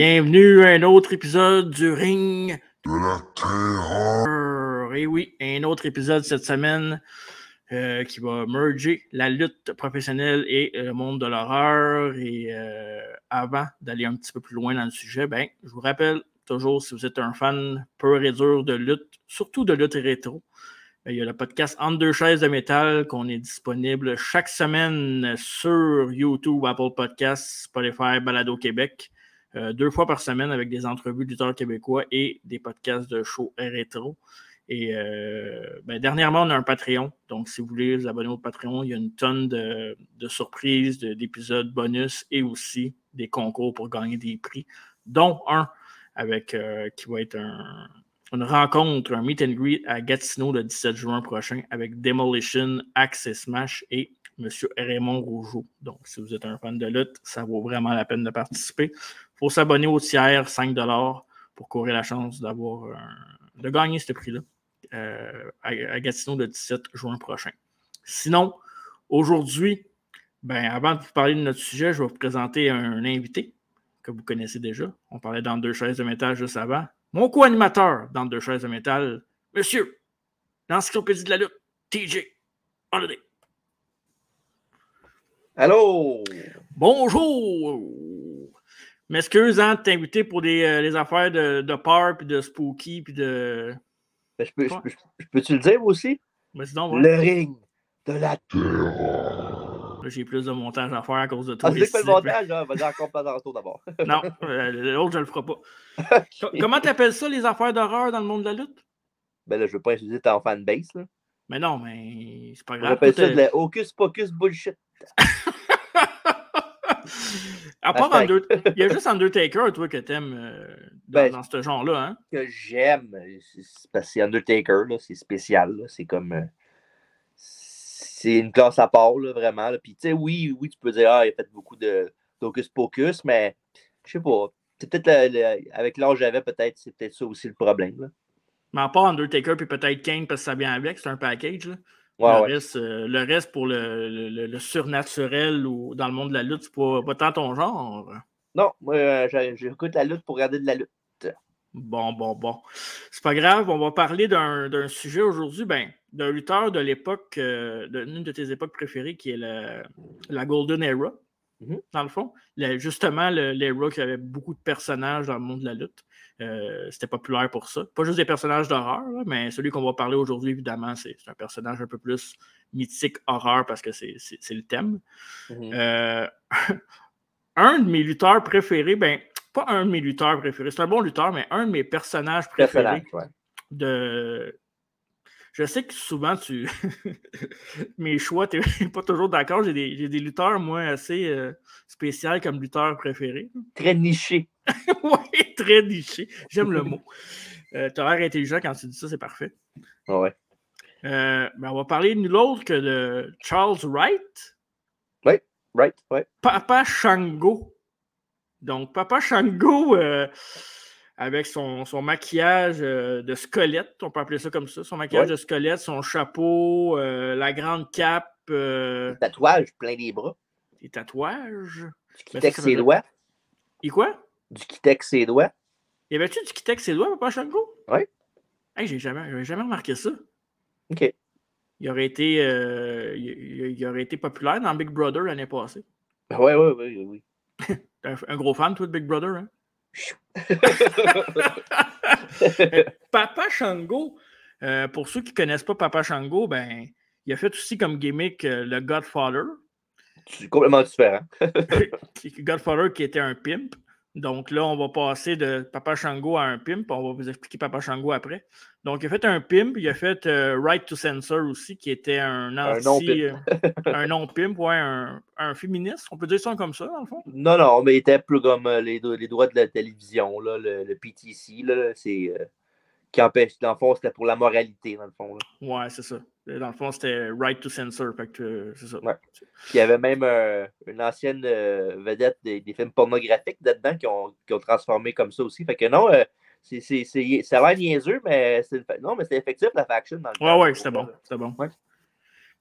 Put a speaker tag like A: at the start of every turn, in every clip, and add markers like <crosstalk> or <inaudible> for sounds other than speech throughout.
A: Bienvenue à un autre épisode du Ring
B: de la Terreur.
A: Et oui, un autre épisode cette semaine euh, qui va merger la lutte professionnelle et le monde de l'horreur. Et euh, avant d'aller un petit peu plus loin dans le sujet, ben, je vous rappelle toujours, si vous êtes un fan peu et dur de lutte, surtout de lutte rétro, ben, il y a le podcast Entre deux chaises de métal qu'on est disponible chaque semaine sur YouTube, Apple Podcasts, Spotify, Balado Québec. Euh, deux fois par semaine avec des entrevues lutteurs québécois et des podcasts de show rétro. Et euh, ben, dernièrement, on a un Patreon. Donc, si vous voulez vous abonner au Patreon, il y a une tonne de, surprises, d'épisodes bonus et aussi des concours pour gagner des prix, dont un avec euh, qui va être une rencontre, un meet and greet à Gatineau le 17 juin prochain avec Demolition, Access Smash et M. Raymond Rougeau. Donc, si vous êtes un fan de lutte, ça vaut vraiment la peine de participer. Il faut s'abonner au tiers, 5 pour courir la chance d'avoir de gagner ce prix-là euh, à, Gatineau le 17 juin prochain. Sinon, aujourd'hui, ben, avant de vous parler de notre sujet, je vais vous présenter un, invité que vous connaissez déjà. On parlait dans deux chaises de métal juste avant. Mon co-animateur dans deux chaises de métal, monsieur, l'encyclopédie de la lutte, TJ Holiday.
C: Allô!
A: Bonjour! M'excuse hein, de t'inviter pour des, euh, les affaires de, de peur, puis de spooky, puis de.
C: Ben, je, peux, je, peux, tu le dire aussi? Le ring de la
B: terreur.
A: J'ai plus de montage à faire à cause de toi.
C: Ah, c'est que le montage, là, vas-y encore pas tantôt d'abord. <laughs>
A: non, euh, l'autre, je le ferai pas. <laughs> Comment t'appelles ça, les affaires d'horreur dans le monde de la lutte?
C: Ben là, je veux pas insulter ta fanbase, là.
A: Mais non, mais c'est pas grave.
C: J'appelle ça de la hocus pocus bullshit. <laughs>
A: À part Undertaker, <laughs> il y a juste Undertaker, toi, que t'aimes euh, dans, ben, dans, ce genre-là. Hein?
C: Que j'aime, parce que c'est Undertaker, c'est spécial. C'est comme. Euh, c'est une classe à part, là, vraiment. Puis, tu sais, oui, oui, tu peux dire, ah, il a fait beaucoup de d'Hocus Pocus, mais je sais pas. C'est peut-être avec l'âge que j'avais, peut-être, c'est peut-être ça aussi le problème. Là.
A: Mais à part Undertaker, puis peut-être Kane, parce que ça vient avec, c'est un package. Là le, Reste, euh, le, Reste, pour le, surnaturel ou dans le monde de la lutte, c'est pas, pas tant ton genre.
C: Non, moi, euh, j'écoute la lutte pour regarder de la lutte.
A: Bon, bon, bon. C'est pas grave, on va parler d'un sujet aujourd'hui, ben, d'un lutteur de l'époque, euh, d'une de tes époques préférées, qui est la, la Golden Era, mm-hmm. dans le fond. justement, l'era qui avait beaucoup de personnages dans le monde de la lutte. Euh, c'était populaire pour ça. Pas juste des personnages d'horreur, mais celui qu'on va parler aujourd'hui, évidemment, c'est un personnage un peu plus mythique horreur parce que c'est le thème. Mhm. Euh, <laughs> un de mes lutteurs préférés, ben, pas un de mes lutteurs préférés, c'est un bon lutteur, mais un de mes personnages préférés de, je sais que souvent, tu <laughs> mes choix, tu n'es <laughs> pas toujours d'accord. J'ai des, des, lutteurs, moi, assez euh, spéciaux comme lutteurs préférés.
C: Très niché. <laughs>
A: oui, très niché. J'aime le mot. Euh, tu as l'air intelligent quand tu dis ça, c'est parfait.
C: Ah ouais.
A: Euh, ben, on va parler de nul autre que de Charles Wright.
C: Oui, Wright, oui.
A: Papa Shango. Donc, Papa Shango, avec son, maquillage euh, de squelette, on peut appeler ça comme ça, son maquillage de squelette, son chapeau, euh, la grande cape. Euh...
C: Des tatouages plein des bras.
A: Des tatouages.
C: Du kitex ses doigts.
A: Et quoi?
C: Du kitex ses doigts.
A: Y avait-tu du kitex ses doigts, Papa Shango?
C: Oui.
A: Hey, j'ai jamais, jamais remarqué ça.
C: OK.
A: Il aurait été, euh, il, aurait été populaire dans Big Brother l'année passée.
C: Oui, oui, oui, oui.
A: un, un gros fan, toi, de Big Brother, hein? <laughs> <laughs> Papa Shango, euh, pour ceux qui ne connaissent pas Papa Shango, ben, il a fait aussi comme gimmick euh, le Godfather.
C: C'est complètement différent. <laughs>
A: Godfather qui était un pimp. Donc là, on va passer de Papa Shango à un pimp. On va vous expliquer Papa Shango après. Donc, il a fait un pimp. Il a fait euh, Right to Censor aussi, qui était un anti... <laughs> Un non-pimp, ouais, un, un, féministe. On peut dire ça comme ça, dans le fond?
C: Non, non, mais il était plus comme euh, les, les, droits de la télévision, là, le, PTC. Là, c'est... Euh, qui empêche, dans le fond, c'était pour la moralité, dans le fond. Là.
A: Ouais, c'est ça. Dans le fond, c'était right to censor. c'est ça.
C: Ouais. il y avait même euh, une ancienne euh, vedette des, films pornographiques là-dedans qui ont, qui ont, transformé comme ça aussi. Fait que non, euh, c'est, c'est, c'est, ça a l'air niaiseux, mais c'est, non, mais c'était effectif la faction. Dans le
A: ouais, ouais, c'était bon. C'était bon. Ouais.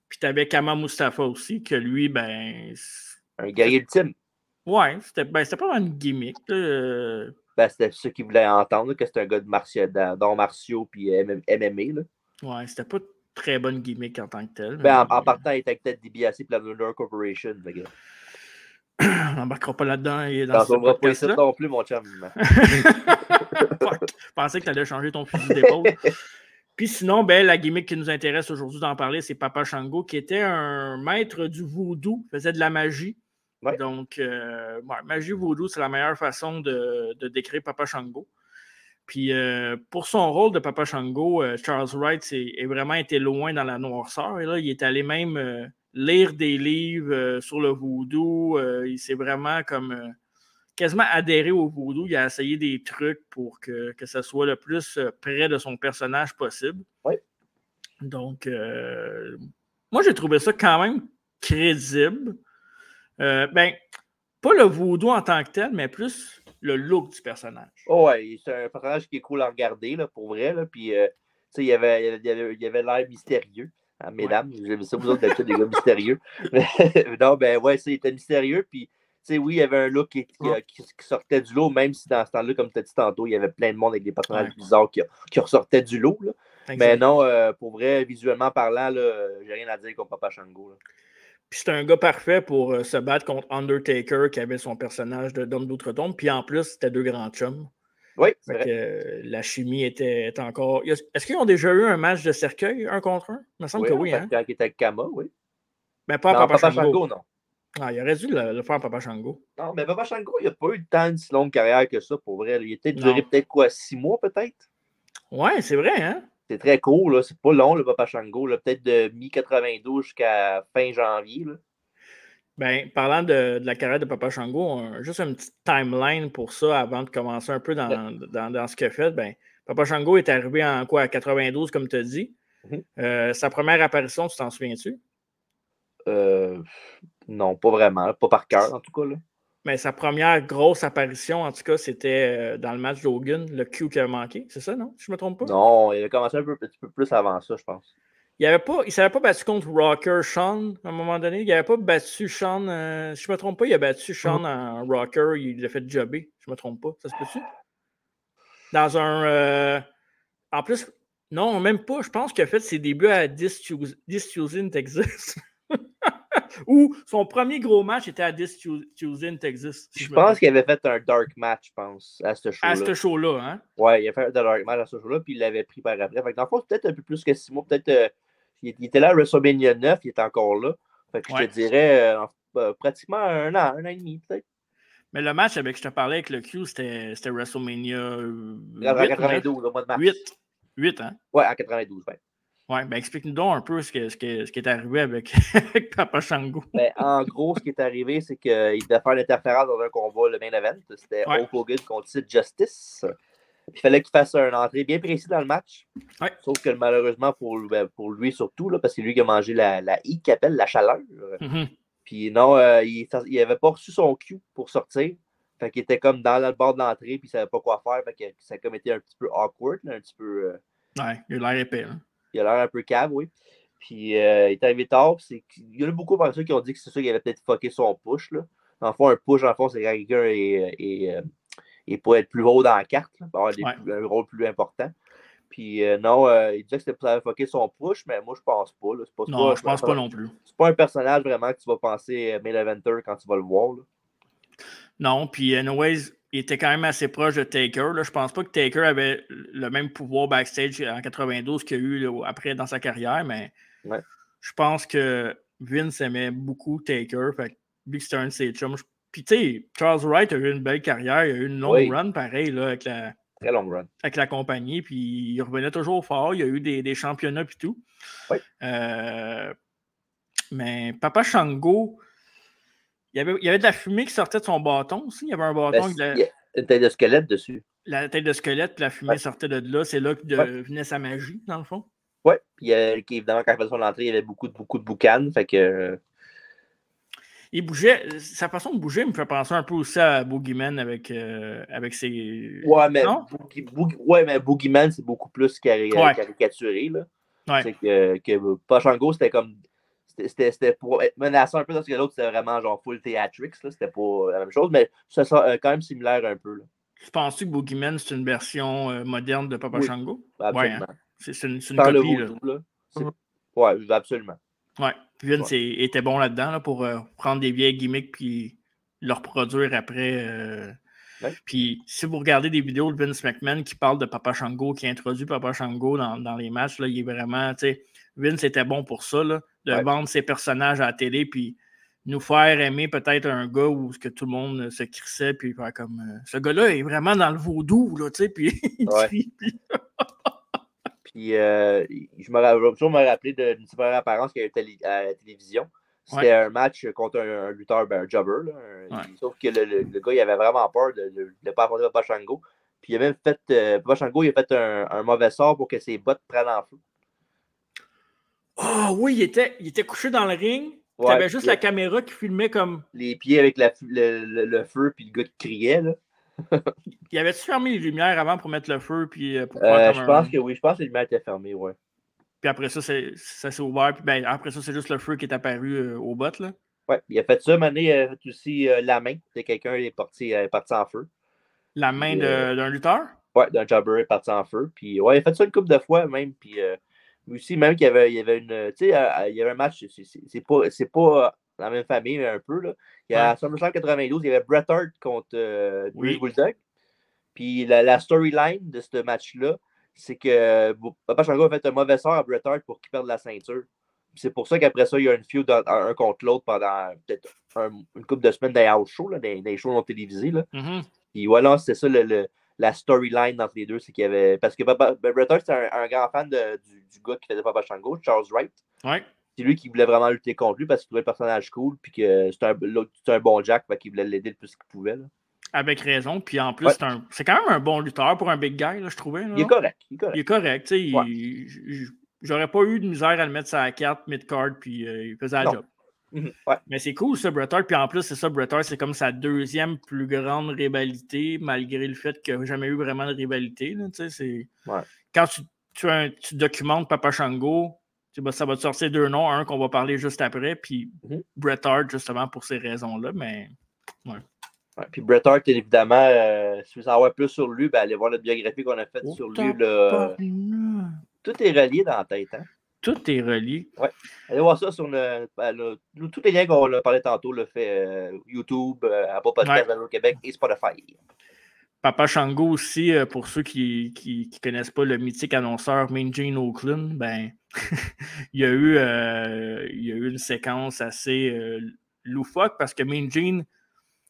A: Puis t'avais Kama Mustafa aussi, que lui, ben.
C: Un guerrier ultime.
A: Ouais, c'était ben, c'était pas vraiment une gimmick. là, euh,
C: Ben, c'était ceux qui voulaient entendre, là, que c'était un gars de martiaux, d'arts martiaux puis MM MMA. Là.
A: Ouais, c'était pas très bonne gimmick en tant que tel.
C: Ben, en, en partant, il était avec Ted DiBiase puis la Lunar Corporation.
A: On n'embarquera pas là-dedans et dans ce
C: va pas non plus, mon chum. <laughs>
A: Fuck. Je pensais que tu allais changer ton fusil d'épaule. Puis sinon, ben, la gimmick qui nous intéresse aujourd'hui d'en parler, c'est Papa Shango, qui était un maître du voodoo, faisait de la magie.
C: Ouais.
A: Donc, euh, ouais, magie voodoo, c'est la meilleure façon de, de décrire Papa Shango. Puis euh, pour son rôle de Papa Shango, euh, Charles Wright est vraiment été loin dans la noirceur. Et là, il est allé même lire des livres sur le voodoo. Il s'est vraiment comme quasiment adhéré au voodoo. Il a essayé des trucs pour que, que ça soit le plus près de son personnage possible.
C: Ouais.
A: Donc, moi, j'ai trouvé ça quand même crédible. Euh, ben, pas le voodoo en tant que tel, mais plus le look du personnage.
C: Oh, ouais, c'est un personnage qui est cool à regarder, là, pour vrai. Là, puis, euh, tu sais, il y avait il y avait- il avait l'air mystérieux. hein, mesdames, j'aime ça, vous autres, d'habitude, des gars mystérieux. Mais, <laughs> non, ben ouais, il était mystérieux. Puis, tu sais, oui, il y avait un look qui, qui-
A: Ouais.
C: qui- qui sortait du lot, même si dans ce temps-là, comme tu as dit tantôt, il y avait plein de monde avec des personnages
A: Ouais.
C: bizarres qui, qui ressortaient du lot. Là. Mais non, euh, pour vrai, visuellement parlant, j'ai rien à dire contre Papa Shango. là.
A: Puis c'est un gars parfait pour euh, se battre contre Undertaker, qui avait son personnage de d'homme d'outre-tombe. Puis en plus, c'était deux grands chums.
C: Oui, c'est
A: Fait
C: vrai.
A: que, euh, la chimie était, était encore. Est-ce qu'ils ont déjà eu un match de cercueil, un contre un? Il me semble
C: Oui,
A: que oui, hein?
C: Il était avec Kama, oui.
A: Mais pas à
C: Non,
A: Papa,
C: Papa
A: Shango.
C: Shango, non.
A: Ah, il aurait dû le, le faire à Papa Shango.
C: Non, mais Papa Shango, il n'a pas eu tant de si longue carrière que ça, pour vrai. Il
A: Non.
C: duré peut-être quoi, six mois, peut-être?
A: Ouais, c'est vrai, hein?
C: C'est très court, là. C'est pas long, le Papa Shango, là. Peut-être de mi-92 jusqu'à fin janvier, là.
A: Ben, parlant de, de la carrière de Papa Shango, juste une petite timeline pour ça avant de commencer un peu dans, dans, dans ce qu'il a fait. Ben, Papa Shango est arrivé en quoi, à 92, comme tu as dit.
C: Mhm.
A: Euh, sa première apparition, tu t'en souviens-tu?
C: Euh, non, pas vraiment. Pas par cœur, en tout cas, là.
A: Mais sa première grosse apparition, en tout cas, c'était euh, dans le match d'Hogan, le Q qui a manqué. C'est ça, non? Je ne me trompe pas?
C: Non, il avait commencé un peu, petit peu plus avant ça, je pense.
A: Il ne il s'avait pas battu contre Rocker Sean à un moment donné. Il n'avait pas battu Sean. euh, si je ne me trompe pas, il a battu Sean en Rocker. Il l'a fait jobber. Je ne me trompe pas. Ça se peut-tu? Dans un. euh, en plus, non, même pas. Je pense qu'il a fait ses débuts à Disusing, Texas. <laughs> <laughs> Ou son premier gros match était à Disusing, Texas. si
C: Je pense qu'il avait fait un dark match, je pense, à ce
A: pas. À
C: show-là.
A: ce show-là, hein?
C: Ouais, il a fait un dark match à ce show-là, puis il l'avait pris par après. Fait que dans le fond, peut-être un peu plus que six mois. Peut-être. euh, il, il était là à WrestleMania 9, il était encore là. Fait que je te dirais euh, euh, pratiquement un an, un an et demi, peut-être.
A: Mais le match avec je te parlais avec le Q, c'était WrestleMania. euh,
C: En
A: 8,
C: 92, au mois de mars.
A: 8. 8, hein?
C: Ouais, en 92, ouais.
A: Ouais, ben explique-nous donc un peu ce, que, ce, que- ce qui est arrivé avec, <laughs> avec Papa Shango.
C: Ben, en gros, ce qui est arrivé, c'est qu'il devait faire l'interférence dans un combat, le main event. C'était
A: Ouais.
C: Hulk Hogan contre Sid Justice. Il fallait qu'il fasse une entrée bien précise dans le match.
A: Ouais.
C: Sauf que malheureusement, pour, ben, pour lui surtout, là, parce que c'est lui qui a mangé la, la I qu'il appelle la chaleur.
A: Mhm.
C: Puis non, euh, il n'avait pas reçu son cue pour sortir. Fait qu'il était comme dans le bord de l'entrée, puis il savait pas quoi faire. Fait que ça a comme été un petit peu awkward, là, un petit peu. euh,
A: Ouais, il a l'air épais. hein.
C: Il a l'air un peu cave, oui. Puis euh, il est arrivé tard. qu'il- Il y en a beaucoup par ça qui ont dit que c'est ça qu'il avait peut-être fucké son push. Là. Le fond, un push, le fond, c'est quand quelqu'un est, est, euh, est pour être plus haut dans la carte, là, pour avoir des
A: Ouais.
C: plus- un rôle plus important. Puis euh, non, euh, il disait que c'était pour avoir fucké son push, mais moi je pense pas. là. Pas,
A: Non, je pense pas non plus.
C: C'est pas un personnage vraiment que tu vas penser main eventer quand tu vas le voir. là.
A: Non, puis anyways, il était quand même assez proche de Taker. Là. Je pense pas que Taker avait le même pouvoir backstage en 92 qu'il a eu là, après dans sa carrière, mais
C: Ouais.
A: je pense que Vince aimait beaucoup Taker. Fait de ses chums. je- Puis tu sais, Charles Wright a eu une belle carrière, il a eu une longue
C: Oui.
A: run pareil là, avec la,
C: Très long run.
A: avec la compagnie, puis il revenait toujours fort. Il y a eu des, des championnats et tout.
C: Oui.
A: Euh, mais Papa Shango, il y, avait, il y avait de la fumée qui sortait de son bâton aussi. Il y avait un
C: Ben,
A: bâton avec de la,
C: une tête de squelette dessus?
A: la tête de squelette, puis la fumée
C: Ouais.
A: sortait de là. C'est là que de-
C: Ouais.
A: venait sa magie, dans le fond.
C: Ouais. Puis euh, évidemment, quand il faisait son entrée, il y avait beaucoup, de- beaucoup de boucanes. Fait que. euh,
A: Il bougeait, sa façon de bouger me fait penser un peu aussi à Boogeyman avec, euh, avec ses.
C: Ouais, mais? Boogie- Boogie- ouais, mais Boogeyman, c'est beaucoup plus cari-
A: Ouais.
C: caricaturé. Là.
A: Ouais.
C: C'est que, que Pachango, c'était comme. C'était- pour être menaçant un peu, parce que l'autre, c'était vraiment genre full theatrics. là, C'était pas la même chose, mais ça sent euh, quand même similaire un peu. Là.
A: Tu penses-tu que Boogeyman, c'est une version euh, moderne de Papa
C: Oui.
A: Shango?
C: Absolument.
A: C'est c'est une, copie. là.
C: Ouais, absolument.
A: Ouais. Vince
C: Ouais.
A: était bon là-dedans là, pour euh, prendre des vieilles gimmicks puis le reproduire après. euh.
C: Ouais.
A: Puis si vous regardez des vidéos de Vince McMahon qui parle de Papa Shango, qui introduit Papa Shango dans, dans les matchs, là, il est vraiment, tu sais, Vince était bon pour ça, là, de
C: Ouais.
A: vendre ses personnages à la télé, puis nous faire aimer peut-être un gars où ce que tout le monde se crissait, puis faire comme euh, ce gars-là est vraiment dans le vaudou, là, tu sais, puis <laughs>
C: Ouais.
A: puis- <laughs>
C: Puis euh, je me vais toujours me rappeler d'une super apparence qu'il y a eu à la télévision. C'était un match contre un, un lutteur, ben, un jobber. là, un-. Sauf que le, le- le gars, il avait vraiment peur de ne pas affronter Papa Shango. Puis il a même fait. euh, Papa Shango, il a fait un, un mauvais sort pour que ses bottes prennent en feu.
A: Ah oui, il était, il était couché dans le ring. Tu
C: Ouais,
A: avais juste la caméra qui filmait comme.
C: Les pieds avec la le, le- le feu, puis le gars qui criait. Là. <laughs>
A: Il avait-tu fermé les lumières avant pour mettre le feu, puis euh, pour
C: Euh, je pense
A: un-
C: que oui, je pense que les lumières étaient fermées, ouais.
A: Puis après ça, ça s'est ouvert. Puis ben, après ça, c'est juste le feu qui est apparu euh, au bot. Là.
C: Ouais, il a fait ça, Mané, il a fait aussi euh, la main. Quelqu'un est parti, euh, est parti en feu.
A: La main
C: euh,
A: d'un lutteur?
C: Ouais, d'un jobber est parti en feu. Puis ouais, il a fait ça une couple de fois même. Puis euh, aussi, même qu'il y avait, il y avait une. Tu sais, euh, il y avait un match, c'est- c'est c'est pas, c'est pas euh, la même famille, mais un peu. Là. Il y a à SummerSlam 92, il y avait Bret Hart contre euh,
A: Oui.
C: Bulldog. Puis la, la storyline de ce match-là, c'est que euh, Papa Shango a fait un mauvais sort à Bret Hart pour qu'il perde la ceinture. C'est pour ça qu'après ça, il y a une feud un, un contre l'autre pendant peut-être un- une couple de semaines dans les house shows, là, dans, dans les shows non télévisés. Là.
A: Mhm.
C: Puis voilà, c'était ça le, le- la storyline entre les deux. C'est qu'il y avait. Parce que Papa, ben, Bret Hart, c'était un, un grand fan de- du, du gars qui faisait Papa Shango, Charles Wright.
A: Ouais.
C: C'est lui qui voulait vraiment lutter contre lui parce qu'il trouvait le personnage cool. Puis que c'était un, un bon Jack, fait qu'il voulait l'aider le plus qu'il pouvait. là.
A: Avec raison. Puis en plus,
C: Ouais.
A: c'est c'est quand même un bon lutteur pour un big guy, là, je trouvais. là,
C: Il est correct. Il est correct.
A: Il est
C: Ouais.
A: J'aurais pas eu de misère à le mettre sur la carte mid-card, puis euh, il faisait la
C: Non.
A: job.
C: Mhm, ouais.
A: Mais c'est cool, ça, Bret Hart. Puis en plus, c'est ça, Bret Hart, c'est comme sa deuxième plus grande rivalité, malgré le fait qu'il n'y a jamais eu vraiment de rivalité. là,
C: Ouais.
A: Quand tu, tu, as un- tu documentes Papa Shango, ben, ça va te sortir deux noms, un qu'on va parler juste après, puis. Bret Hart, justement, pour ces raisons-là. Mais
C: Ouais, Puis Bret Hart, évidemment, euh, si vous voulez savoir plus sur lui, ben, allez voir notre biographie qu'on a faite
A: Oh,
C: sur lui. là. Tout est relié dans la tête. Hein?
A: Tout est relié.
C: Allez voir ça sur le, ben, le- le- tous les liens qu'on a parlé tantôt, le fait euh, YouTube, euh, Apple Podcast, Radio Québec et Spotify.
A: Papa Shango aussi, euh, pour ceux qui ne connaissent pas le mythique annonceur Gene Oakland, ben, <laughs> il, y a eu, euh, il y a eu une séquence assez loufoque parce que Gene,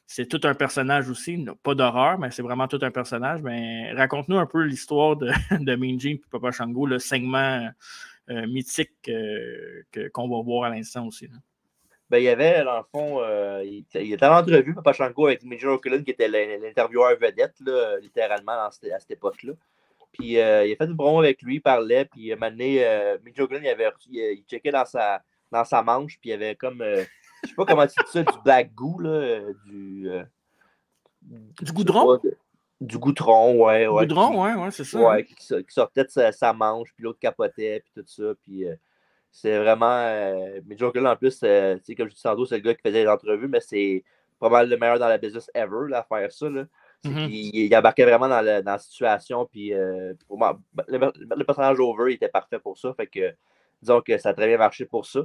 A: c'est tout un personnage aussi, pas d'horreur, mais c'est vraiment tout un personnage. Mais raconte-nous un peu l'histoire de, <laughs> de Gene et Papa Shango, le segment mythique euh, que- qu'on va voir à l'instant aussi. là.
C: Ben, il y avait, dans le fond, euh, il, il était en entrevue, Papa Shango, avec Major Oakland, qui était l'in- l'intervieweur vedette, là, littéralement, à cette époque-là. Puis euh, il a fait une promo avec lui, il parlait, puis un moment donné, euh, Major il, avait, reçu- il, il checkait dans sa, dans sa manche, puis il y avait comme, euh, je sais pas comment tu dis ça, du black goo, là, du... euh,
A: Du goudron?
C: pas, de- du goudron, ouais. ouais
A: Goudron,
C: qui-
A: ouais, ouais, c'est ça.
C: Ouais, qui, sor- qui sortait de sa, sa manche, puis l'autre capotait, puis tout ça. Puis euh, c'est vraiment. Euh, mais Cullen, en plus, euh, tu sais, comme je dis tantôt, c'est le gars qui faisait les entrevues, mais c'est pas mal le meilleur dans la business ever, là, à faire ça. Là.
A: Mhm.
C: qu'il- il, embarquait vraiment dans, la- dans la situation, puis euh, pour moi, le, le personnage over, il était parfait pour ça. Fait que, disons que ça a très bien marché pour ça.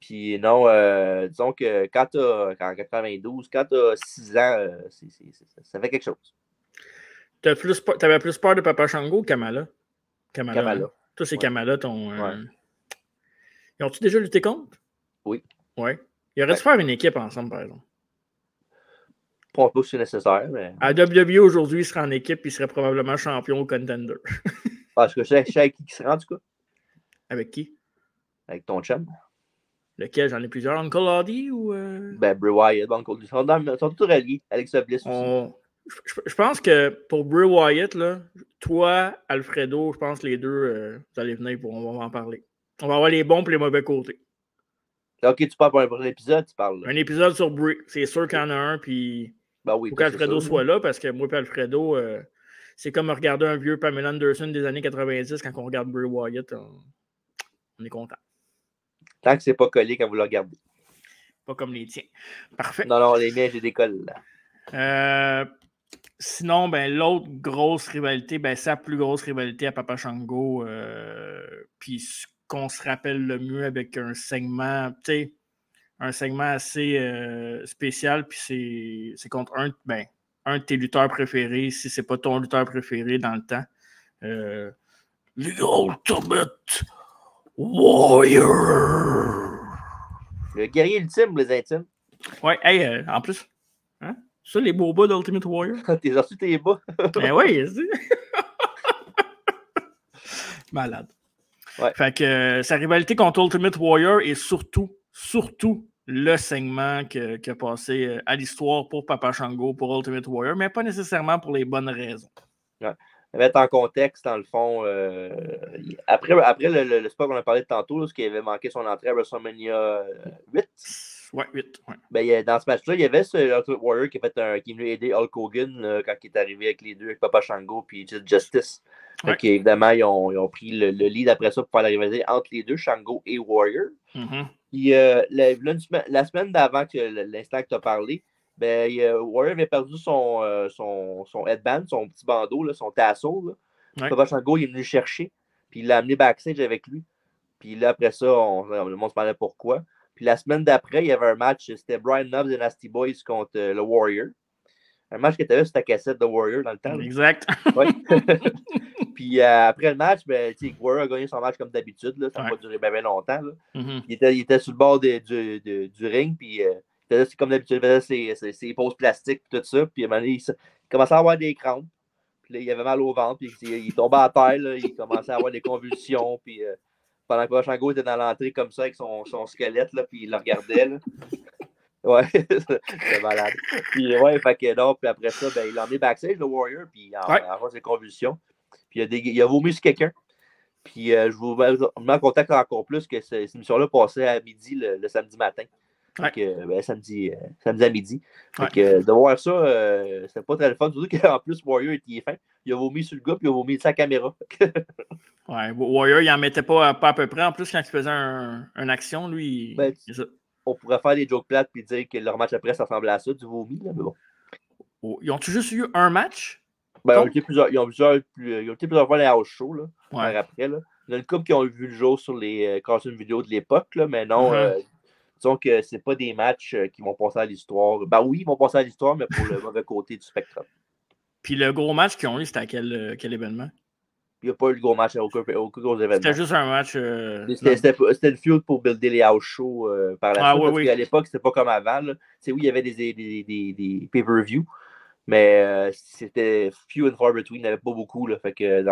C: Puis non, euh, disons que quand tu as, en 92, quand tu as 6 ans, euh, ça fait quelque chose.
A: Plus T'avais plus peur de Papa Shango ou Kamala? Kamala.
C: Kamala.
A: hein? Toi, c'est
C: Ouais.
A: Kamala, ton. euh,
C: Ouais.
A: Ils ont-tu déjà lutté contre?
C: Oui.
A: Ouais. Ils auraient dû faire une équipe ensemble, par exemple.
C: Pas si nécessaire, mais.
A: À WWE aujourd'hui, il serait en équipe, il serait probablement champion ou contender. <laughs>
C: Parce que je sais je sais avec qui qui se rend, en tout cas.
A: Avec qui?
C: Avec ton chum.
A: Lequel? J'en ai plusieurs. Uncle Hardy ou. euh,
C: Ben, Bray Wyatt, ils sont, dans, ils sont tous reliés. Alexa Bliss aussi.
A: on- Je, pense que pour Bray Wyatt, là, toi, Alfredo, je pense que les deux, euh, vous allez venir pour on va en parler. On va avoir les bons et les mauvais côtés.
C: Ok, tu parles pour un épisode, tu parles. là.
A: Un épisode sur Bray, c'est sûr qu'il y en a un, puis
C: Ben oui.
A: faut qu'Alfredo soit là, parce que moi et Alfredo, euh, c'est comme regarder un vieux Pamela Anderson des années 90 quand on regarde Bray Wyatt, on, on est content.
C: Tant que c'est pas collé quand vous le regardez.
A: Pas comme les tiens. Parfait.
C: Non, non, les miens, j'ai des cols. là.
A: Euh, sinon, ben, l'autre grosse rivalité, ben, sa plus grosse rivalité à Papa Shango. euh, Puis ce qu'on se rappelle le mieux avec un segment, tu sais, un segment assez euh, spécial. Puis c'est- contre un, ben, un de tes lutteurs préférés, si c'est pas ton lutteur préféré dans le temps. Euh, The Ultimate Warrior.
C: Le guerrier ultime, les intimes.
A: Ouais, hey, en plus? Ça, les beaux bas d'Ultimate Warrior? <laughs>
C: T'es reçu tes bas.
A: Ben oui, <laughs> c'est- Malade.
C: Ouais.
A: Fait que euh, sa rivalité contre Ultimate Warrior est surtout, surtout le segment qui a passé euh, à l'histoire pour Papa Shango, pour Ultimate Warrior, mais pas nécessairement pour les bonnes raisons.
C: mettre en contexte, dans le fond, euh, après, après le, le, le spot qu'on a parlé de tantôt, là, ce qui avait manqué son entrée à WrestleMania euh, 8,
A: Ouais, 8. Ouais.
C: ben, dans ce match-là, il y avait ce Ultimate Warrior qui, a fait un, qui est venu aider Hulk Hogan là, quand il est arrivé avec les deux, avec Papa Shango et Justice. Qu'évidemment, ils ont, ils ont pris le, le lead après ça pour faire la rivalité entre les deux, Shango et Warrior.
A: Mhm.
C: Puis euh, la, la semaine d'avant l'instant que tu as parlé, ben, Warrior avait perdu son, euh, son, son headband, son petit bandeau, là, son. Là.
A: Ouais.
C: Papa Shango il est venu le chercher, puis il l'a amené backstage avec lui. Puis là, après ça, on, le monde se demandait pourquoi. Puis la semaine d'après, il y avait un match, c'était Brian Knobs et Nasty Boys contre euh, le Warrior. Un match que tu avais sur ta cassette de Warrior dans le temps.
A: Exact. <laughs>
C: Ouais. <laughs> puis euh, après le match, ben, Warrior a gagné son match comme d'habitude. là. Ça n'a
A: Ouais.
C: pas duré bien, longtemps. là.
A: Mhm.
C: Il était, il était sur le bord de- du, de- du ring, puis euh, il faisait comme d'habitude, il faisait ses, ses, ses pauses plastiques, tout ça. Puis à un moment donné, il, commençait à avoir des crampes. Puis là, il avait mal au ventre, puis il, il tombait à terre, là, il commençait à avoir des convulsions. Puis euh, pendant que Shango était dans l'entrée comme ça avec son, son squelette, là, puis il le regardait. Là. <laughs> Ouais, <laughs> c'était malade. Puis ouais, fait que non, puis après ça, ben, il l'a emmené backstage, le Warrior, puis en,
A: Ouais.
C: en avoir ses convulsions. Puis il a, des- il a vomi sur quelqu'un. Puis euh, je vous mets en contact encore plus que ce- cette émission-là passait à midi le, le samedi matin.
A: Ouais.
C: que, ben, samedi, euh, samedi à midi. Fait
A: Ouais.
C: que, euh, de voir ça, euh, c'était pas très le fun. Surtout <laughs> qu'en plus, Warrior était fin. Il a vomi sur le gars, puis il a vomi la caméra. <laughs>
A: Ouais, Warrior, il en mettait pas, pas à peu près. En plus, quand il faisait un, une action, lui,
C: Ben,
A: c'est.
C: On pourrait faire des jokes plates puis dire que leur match après, ça ressemblait à ça, du vomi. Là, mais bon.
A: Oh, Ils ont-tu juste eu un match?
C: Ben, ils, ont été plusieurs, ils, ont plusieurs, plus- ils ont été plusieurs fois dans les house shows. Là.
A: Ouais.
C: après. Là. Il y en a une couple qui ont vu le jour sur les euh, cartoons vidéo de l'époque, mais non, euh, disons que c'est pas des matchs euh, qui vont passer à l'histoire. Ben oui, ils vont passer à l'histoire, mais pour le <laughs> mauvais côté du spectre.
A: Puis le gros match qu'ils ont eu, c'était à quel, euh, quel événement?
C: Il n'y a pas eu de gros match à aucun, aucun gros événement.
A: C'était juste un match. euh,
C: C'était le feud pour builder les house shows euh, par la
A: Ah,
C: suite.
A: oui,
C: parce
A: oui.
C: qu'à l'époque, c'était pas comme avant. sais, oui, il y avait des, des, des, pay-per-view, mais euh, c'était few and far between. Il n'y avait pas beaucoup. Là, fait que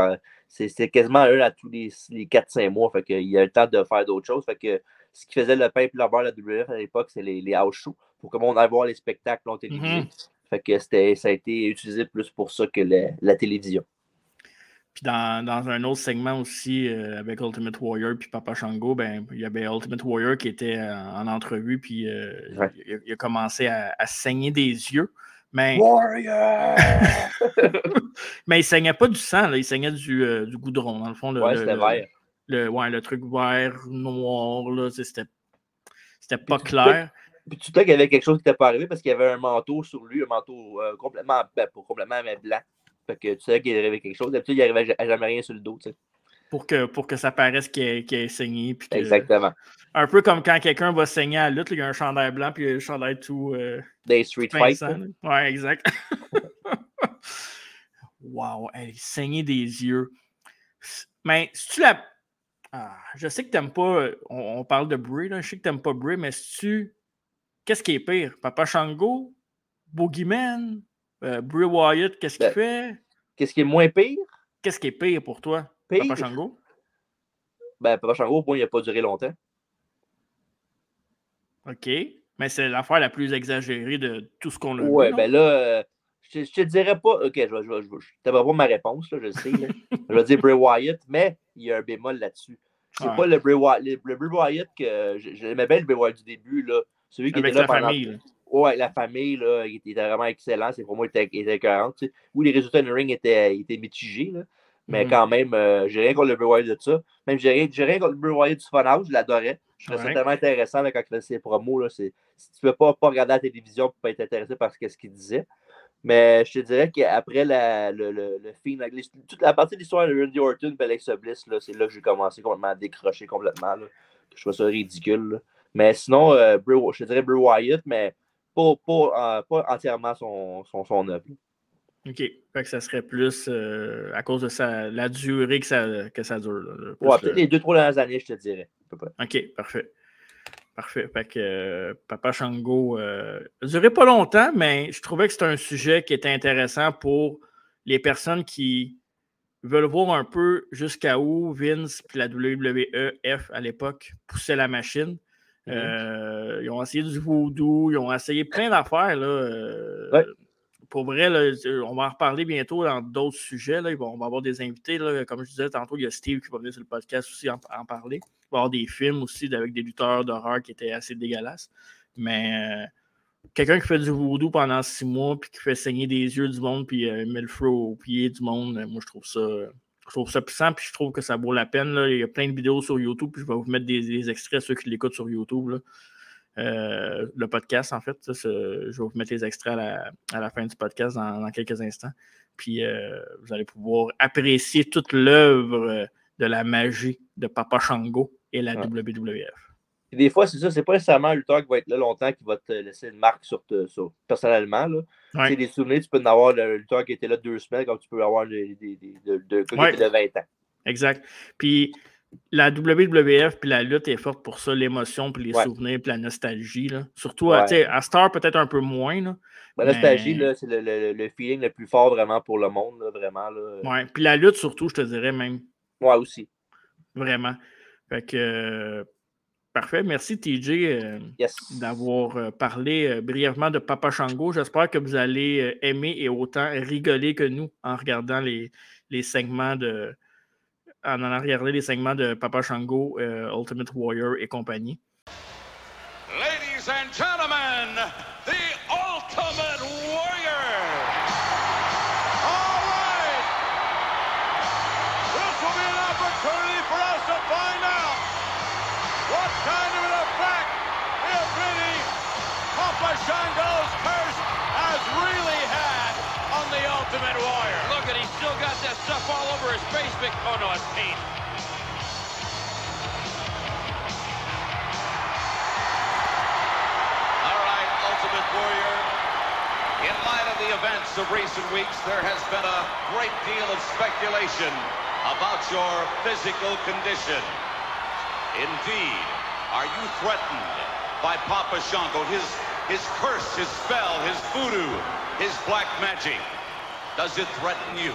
C: c'est- c'était quasiment un à tous les, les 4-5 mois. Fait que, il y a le temps de faire d'autres choses. Fait que ce qui faisait le pain et le beurre de la WF à l'époque, c'est les, les house shows pour que le monde aille voir les spectacles en télévisé.
A: Mhm.
C: Fait que c'était- ça a été utilisé plus pour ça que la, la télévision.
A: Puis dans, dans un autre segment aussi, euh, avec Ultimate Warrior puis Papa Shango, ben, il y avait Ultimate Warrior qui était euh, en entrevue, puis euh,
C: Ouais.
A: il, a- il a commencé à, à saigner des yeux. Mais,
C: Warrior! <laughs>
A: mais il saignait pas du sang, là, il saignait du, euh, du goudron, dans le fond. Le,
C: ouais, c'était vert.
A: Le, ouais, le truc vert, noir, là, tu c'était, c'était pas
C: tu-
A: clair.
C: Puis tu sais qu'il y avait quelque chose qui n'était pas arrivé parce qu'il y avait un manteau sur lui, un manteau euh, complètement, ben, pas complètement, mais blanc. Fait que tu sais qu'il arrivait quelque chose. D'habitude, il n'y arrivait ja- jamais rien sur le dos, tu sais.
A: Pour que, pour que ça paraisse qu'il ait saigné. puis que-
C: Exactement.
A: un peu comme quand quelqu'un va saigner à la lutte, là, il y a un chandail blanc, puis il y a un chandail tout. euh,
C: Des street fights.
A: Ouais, exact. <laughs> wow, elle saignait des yeux. Mais si tu la. Ah, je sais que t'aimes pas. euh, On, on parle de Bray, là. Je sais que t'aimes pas Bray, mais si tu. Qu'est-ce qui est pire? Papa Shango? Boogeyman? Euh, Bray Wyatt, qu'est-ce qu'il
C: Ben,
A: fait?
C: Qu'est-ce qui est moins pire?
A: Qu'est-ce qui est pire pour toi?
C: Pire?
A: Papa Shango?
C: Ben, Papa Shango, au point, il n'a pas duré longtemps.
A: OK. Mais c'est l'affaire la plus exagérée de tout ce qu'on a
C: Ouais,
A: vu. non?
C: ben là, euh, je, je te dirais pas. Ok, je. Je, je, je pas ma réponse, là, je le sais. là. je vais dire Bray Wyatt, mais il y a un bémol là-dessus. C'est
A: Ouais.
C: pas le Bray Wyatt. Le, le Bray Wyatt que. je- J'aimais bien le Bray Wyatt du début, là. Celui qui
A: Avec
C: était là
A: la
C: pendant
A: famille.
C: Ouais, la famille, là, il était vraiment excellent. C'est pour moi, il était, il était écœurant, tu sais. Oui, les résultats de ring étaient, étaient mitigés, là. Mais
A: Mhm.
C: quand même, euh, j'ai rien contre le Bray Wyatt de ça. Même j'ai rien, rien contre le Bray Wyatt du Funhouse, je l'adorais. Je trouve ça tellement intéressant là, quand il faisait ses promos. Là, si tu ne peux pas, pas regarder la télévision pour pas être intéressé par ce qu'il disait. Mais je te dirais qu'après la, le, le, le film, toute la partie de l'histoire de Randy Orton et Alexa Bliss, là, c'est là que j'ai commencé complètement à décrocher complètement. là. Je trouve ça ridicule. là. Mais sinon, euh, je te dirais Bray Wyatt, mais pas, pas, euh, pas entièrement son, son, son œuvre.
A: OK. Fait que ça serait plus euh, à cause de sa, la durée que ça, que ça dure. là,
C: Ouais, peut-être les deux, trois dernières années, je te dirais. à peu près.
A: OK, parfait. Parfait. Fait que euh, Papa Shango euh, duré pas longtemps, mais je trouvais que c'était un sujet qui était intéressant pour les personnes qui veulent voir un peu jusqu'à où Vince et la WWEF à l'époque poussaient la machine.
C: Mhm.
A: Euh, ils ont essayé du voodoo, ils ont essayé plein d'affaires. là, euh,
C: Ouais.
A: Pour vrai, là, on va en reparler bientôt dans d'autres sujets. On va avoir des invités. Comme je disais tantôt, il y a Steve qui va venir sur le podcast aussi en, parler. Il va y avoir des films aussi avec des lutteurs d'horreur qui étaient assez dégueulasses. Mais euh, quelqu'un qui fait du voodoo pendant six mois puis qui fait saigner des yeux du monde puis euh, met le feu au pied du monde, euh, moi je trouve ça. Je trouve ça puissant, puis je trouve que ça vaut la peine. Il y a plein de vidéos sur YouTube, puis je vais vous mettre des, des extraits, ceux qui l'écoutent sur YouTube. Euh, le podcast, en fait. ça, je vais vous mettre les extraits à la, à la fin du podcast dans, dans quelques instants. Puis euh, vous allez pouvoir apprécier toute l'œuvre euh, de la magie de Papa Shango et la
C: Ouais.
A: WWF.
C: Des fois, c'est ça, c'est pas nécessairement un lutteur qui va être là longtemps qui va te laisser une marque sur, te- sur- personnellement. Là.
A: Ouais.
C: Des souvenirs, tu peux en avoir le lutteur qui était là deux semaines, comme tu peux avoir des, des, des, qui
A: Ouais.
C: étaient de 20 ans.
A: Exact. Puis la WWF puis la lutte est forte pour ça, l'émotion, puis les
C: Ouais.
A: souvenirs, puis la nostalgie. là. Surtout,
C: Ouais.
A: à, Star, peut-être un peu moins. Là.
C: La nostalgie,
A: Mais-
C: c'est le, le, le feeling le plus fort vraiment pour le monde, là, vraiment. Là.
A: Ouais. Puis la lutte, surtout, je te dirais même.
C: Moi aussi.
A: Vraiment. Fait que. euh, parfait. Merci, TJ, euh,
C: Yes.
A: d'avoir euh, parlé euh, brièvement de Papa Shango. J'espère que vous allez euh, aimer et autant rigoler que nous en regardant les, les segments de. En allant regarder les segments de Papa Shango, euh, Ultimate Warrior et compagnie.
D: Ladies and gentlemen, the Ultimate Warrior. All right. This will be an opportunity for us to find out what kind of an effect, if any, Papa Shango's curse has really had on the Ultimate Warrior. Stuff all over his face. Big, oh no, it's paint. All right, Ultimate Warrior. In light of the events of recent weeks, there has been a great deal of speculation about your physical condition. Indeed, are you threatened by Papa Shango, his, his curse, his spell, his voodoo, his black magic? Does it threaten you?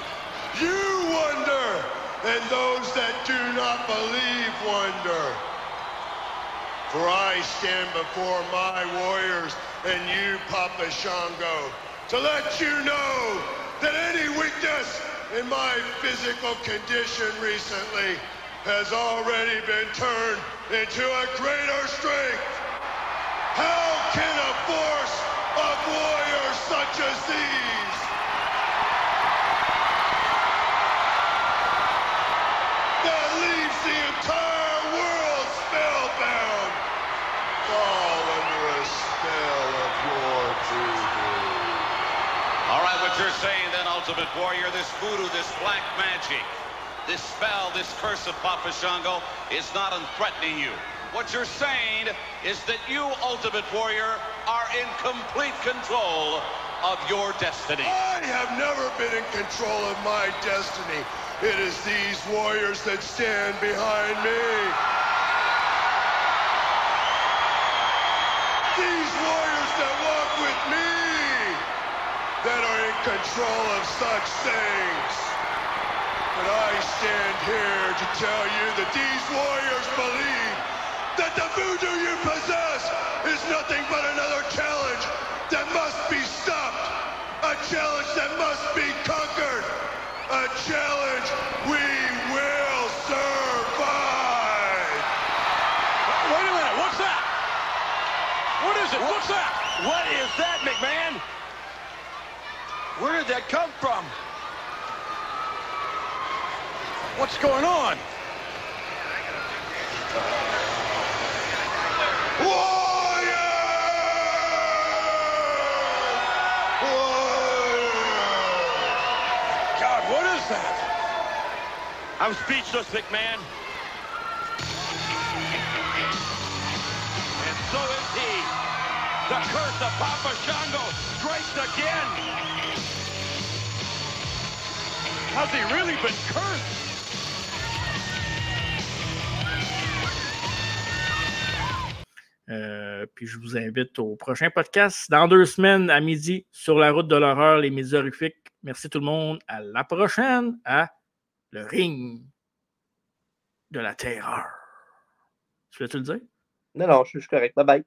E: You wonder, and those that do not believe wonder. For I stand before my warriors and you, Papa Shango, to let you know that any weakness in my physical condition recently has already been turned into a greater strength. How can a force of warriors such as these
D: Ultimate Warrior, this voodoo, this black magic, this spell, this curse of Papa Shango is not unthreatening you. What you're saying is that you, Ultimate Warrior, are in complete control of your destiny.
E: I have never been in control of my destiny. It is these warriors that stand behind me. Control of such things. But I stand here to tell you that these warriors believe that the voodoo you possess is nothing but another challenge that must be stopped. A challenge that must be conquered. A challenge did
D: that come from? What's going on? Warrior! Warrior! God, what is that? I'm speechless, McMahon. And so is he. The curse of Papa Shango strikes again. Has he really been cursed?
A: Euh, puis je vous invite au prochain podcast dans deux semaines à midi sur la route de l'horreur, les médias horrifiques. Merci tout le monde. À la prochaine à le ring de la terreur. Tu veux-tu le dire?
C: Non, non, je suis correct. Bye bye.